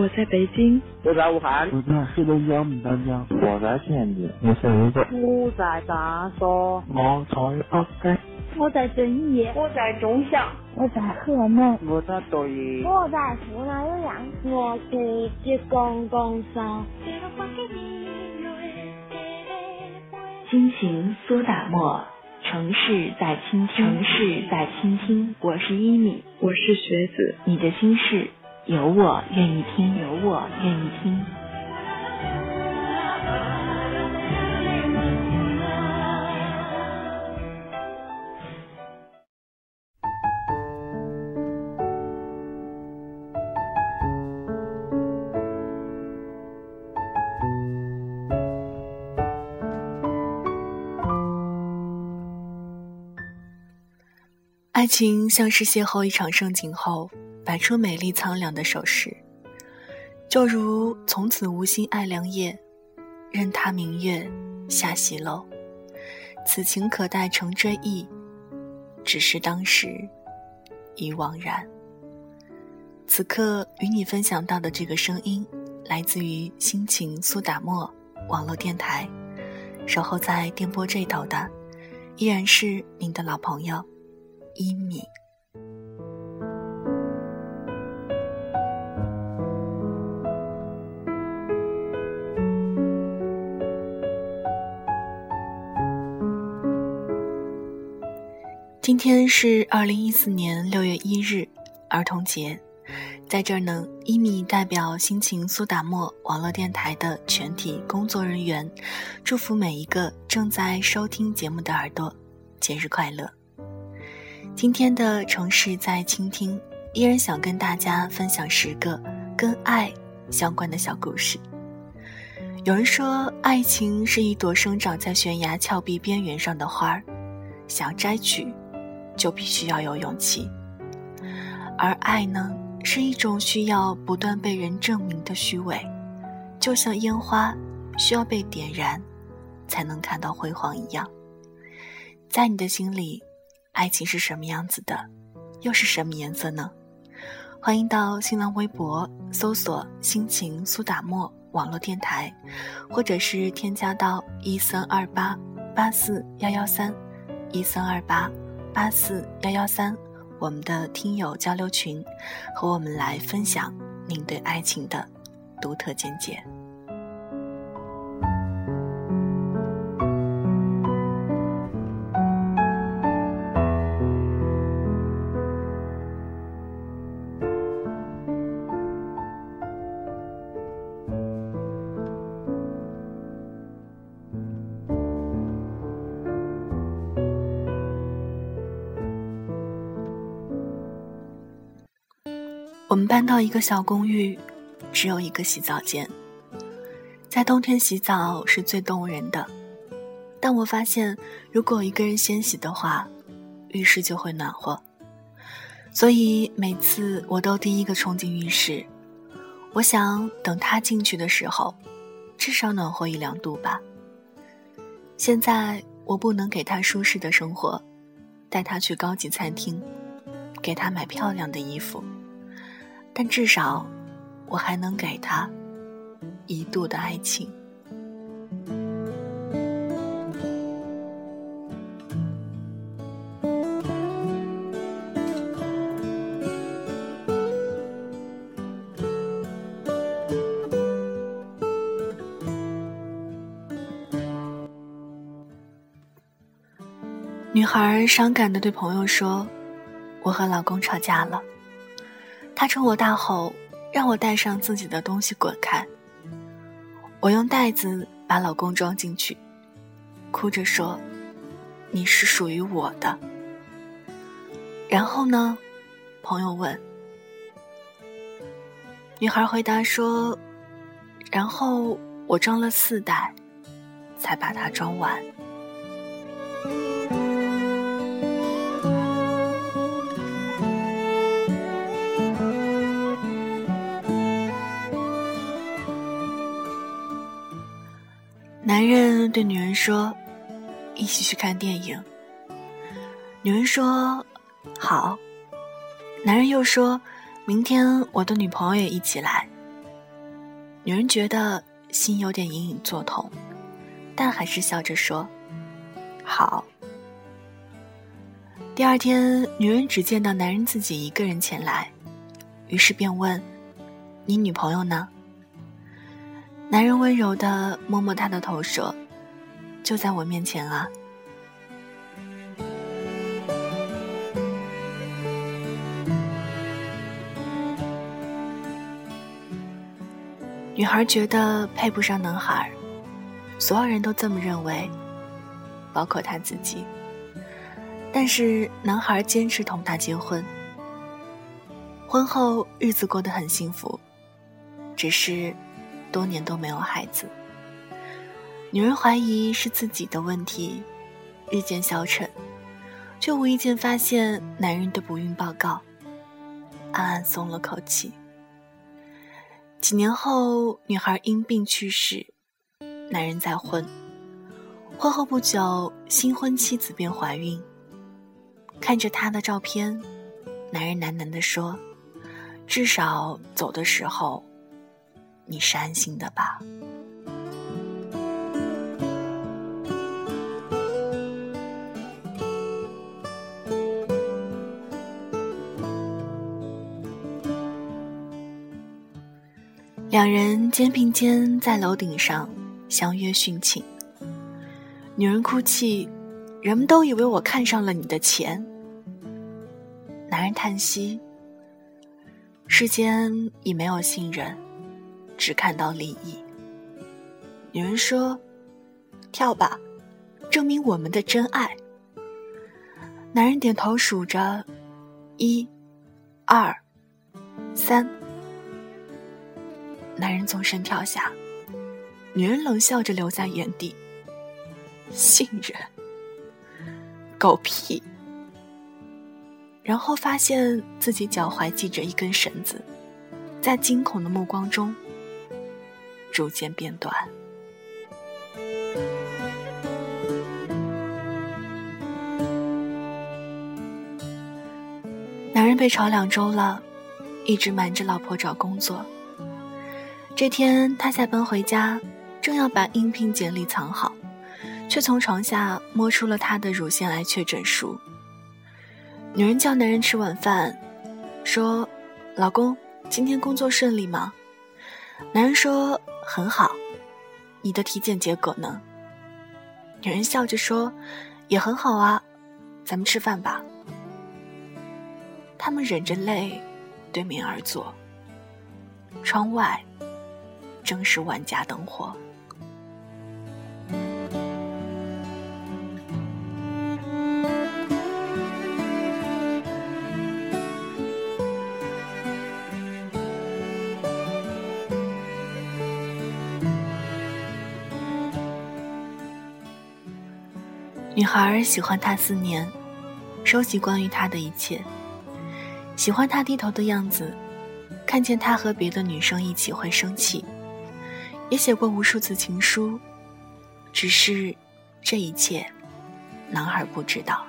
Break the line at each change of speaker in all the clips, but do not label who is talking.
我在北京，
我在武汉，
我在黑龙江牡丹江，
我在天津，
我在泸州，
我在长沙，
我在北京，
我在遵义，
我在中祥，
我在河南，
我在抖音，
我在湖南岳阳，
我在浙江江山。
心情苏打沫，城市在倾听，城市在倾听。我是一米，
我是学子，
你的心事有我愿意听，有我愿意听。爱情像是邂逅一场盛景后，摆出美丽苍凉的手势，就如从此无心爱良夜，任他明月下西楼。此情可待成追忆，只是当时已惘然。此刻与你分享到的这个声音，来自于心情苏打沫网络电台，守候在电波这头的，依然是您的老朋友。一米。今天是二零一四年六月一日，儿童节，在这儿呢，一米代表心情苏打沫网络电台的全体工作人员，祝福每一个正在收听节目的耳朵，节日快乐。今天的城市在倾听，依然想跟大家分享十个跟爱相关的小故事。有人说，爱情是一朵生长在悬崖峭壁边缘上的花儿，想摘取，就必须要有勇气；而爱呢，是一种需要不断被人证明的虚伪，就像烟花需要被点燃，才能看到辉煌一样。在你的心里。爱情是什么样子的，又是什么颜色呢？欢迎到新浪微博搜索“心情苏打沫”网络电台，或者是添加到一三二八八四幺幺三一三二八八四幺幺三我们的听友交流群，和我们来分享您对爱情的独特见解。我们搬到一个小公寓，只有一个洗澡间。在冬天洗澡是最动人的，但我发现，如果一个人先洗的话，浴室就会暖和。所以每次我都第一个冲进浴室，我想等他进去的时候，至少暖和一两度吧。现在我不能给他舒适的生活，带他去高级餐厅，给他买漂亮的衣服。但至少，我还能给他一度的爱情。女孩伤感的对朋友说：“我和老公吵架了。”他冲我大吼，让我带上自己的东西滚开。我用袋子把老公装进去，哭着说：“你是属于我的。”然后呢？朋友问。女孩回答说：“然后我装了四袋，才把它装完。”男人对女人说：“一起去看电影。”女人说：“好。”男人又说：“明天我的女朋友也一起来，女人觉得心有点隐隐作痛，但还是笑着说：“好。”第二天，女人只见到男人自己一个人前来，于是便问：“你女朋友呢？”男人温柔的摸摸她的头，说：“就在我面前啊。”女孩觉得配不上男孩，所有人都这么认为，包括她自己。但是男孩坚持同她结婚，婚后日子过得很幸福，只是多年都没有孩子。女人怀疑是自己的问题，日渐消沉，却无意间发现男人的不孕报告，暗暗松了口气。几年后，女孩因病去世，男人再婚。婚后不久，新婚妻子便怀孕。看着她的照片，男人喃喃地说：“至少走的时候，你是安心的吧。”两人肩并肩在楼顶上相约殉情。女人哭泣，人们都以为我看上了你的钱。男人叹息，世间已没有信任，只看到利益。女人说：“跳吧，证明我们的真爱。”男人点头数着，一、二、三。男人纵身跳下，女人冷笑着留在原地。信任？狗屁！然后发现自己脚踝系着一根绳子，在惊恐的目光中逐渐变短。男人被炒两周了，一直瞒着老婆找工作。这天，他下班回家，正要把应聘简历藏好，却从床下摸出了他的乳腺癌确诊书。女人叫男人吃晚饭，说：“老公，今天工作顺利吗？”男人说：“很好。”你的体检结果呢？女人笑着说：“也很好啊，咱们吃饭吧。”他们忍着泪，对面而坐。窗外。正是万家灯火。女孩喜欢他四年，收集关于他的一切，喜欢他低头的样子，看见他和别的女生一起会生气。也写过无数次情书，只是这一切，男孩不知道。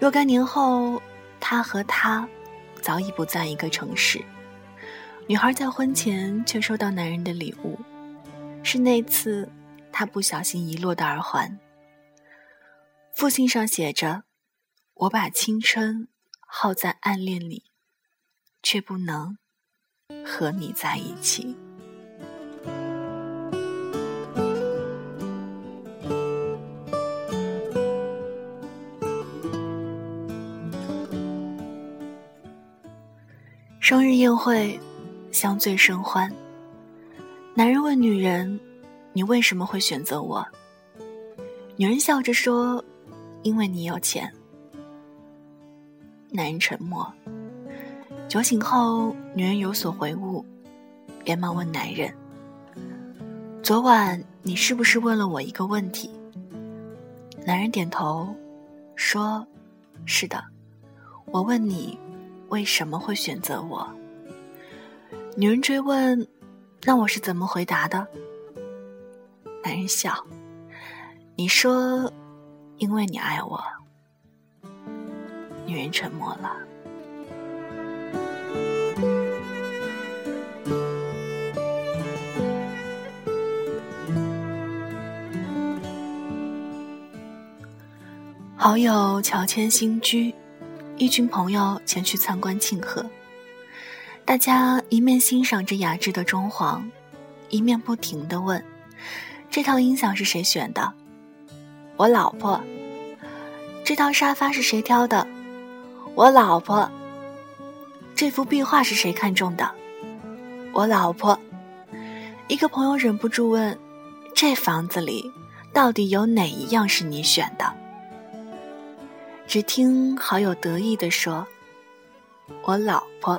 若干年后，他和他早已不在一个城市。女孩在婚前却收到男人的礼物，是那次他不小心遗落的耳环。复信上写着：“我把青春耗在暗恋里，却不能和你在一起。”生日宴会，相醉甚欢。男人问女人：“你为什么会选择我？”女人笑着说：“因为你有钱。”男人沉默。酒醒后，女人有所回悟，连忙问男人：“昨晚你是不是问了我一个问题？”男人点头，说：“是的，我问你。”为什么会选择我？女人追问：“那我是怎么回答的？”男人笑：“你说，因为你爱我。女人沉默了。好友乔迁新居一群朋友前去参观庆贺。大家一面欣赏着雅致的装潢一面不停的问这套音响是谁选的？我老婆。”“这套沙发是谁挑的？”“我老婆。”“这幅壁画是谁看中的？”“我老婆。”一个朋友忍不住问：“这房子里到底有哪一样是你选的？”只听好友得意地说：“我老婆。”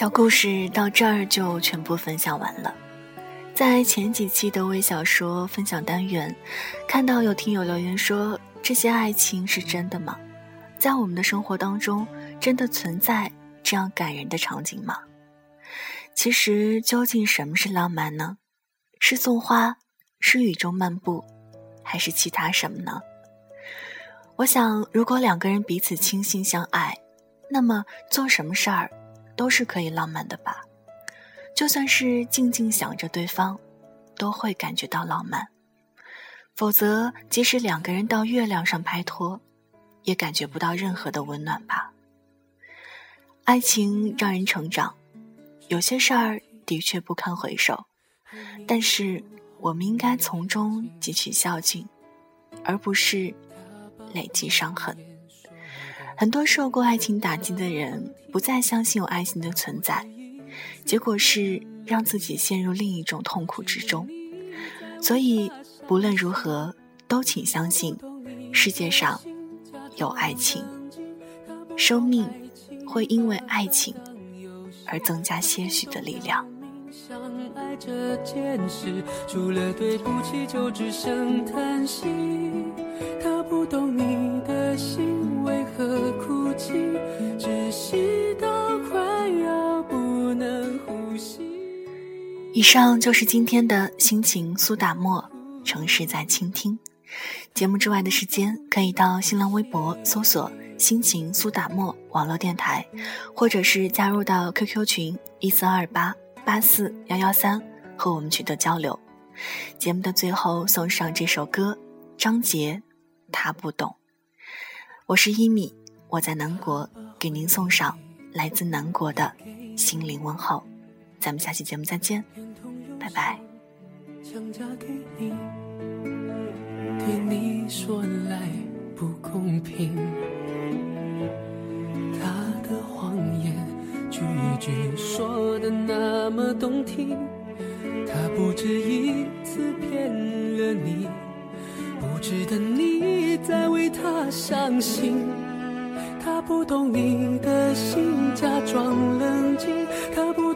小故事到这儿就全部分享完了。在前几期的微小说分享单元，看到有听友留言说：“这些爱情是真的吗？在我们的生活当中，真的存在这样感人的场景吗？”其实，究竟什么是浪漫呢？是送花，是雨中漫步，还是其他什么呢？我想，如果两个人彼此倾心相爱，那么做什么事儿？都是可以浪漫的吧，就算是静静想着对方，都会感觉到浪漫。否则，即使两个人到月亮上拍拖，也感觉不到任何的温暖吧。爱情让人成长，有些事儿的确不堪回首，但是我们应该从中汲取教训，而不是累积伤痕。很多受过爱情打击的人不再相信有爱情的存在，结果是让自己陷入另一种痛苦之中。所以，不论如何，都请相信，世界上有爱情，生命会因为爱情而增加些许的力量。相爱这件事，除了对不懂以上就是今天的心情苏打沫，城市在倾听。节目之外的时间，可以到新浪微博搜索“心情苏打沫网络电台”，或者是加入到 QQ 群一四二八八四幺幺三，和我们取得交流。节目的最后，送上这首歌，张杰。他不懂，我是一米，我在南国给您送上来自南国的心灵问候，咱们下期节目再见，拜拜。对你说来不公平，他的谎言句句说的那么动听，他不止一次骗了你。不值得你再为他伤心，他不懂你的心，假装冷静。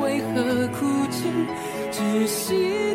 为何哭泣，窒息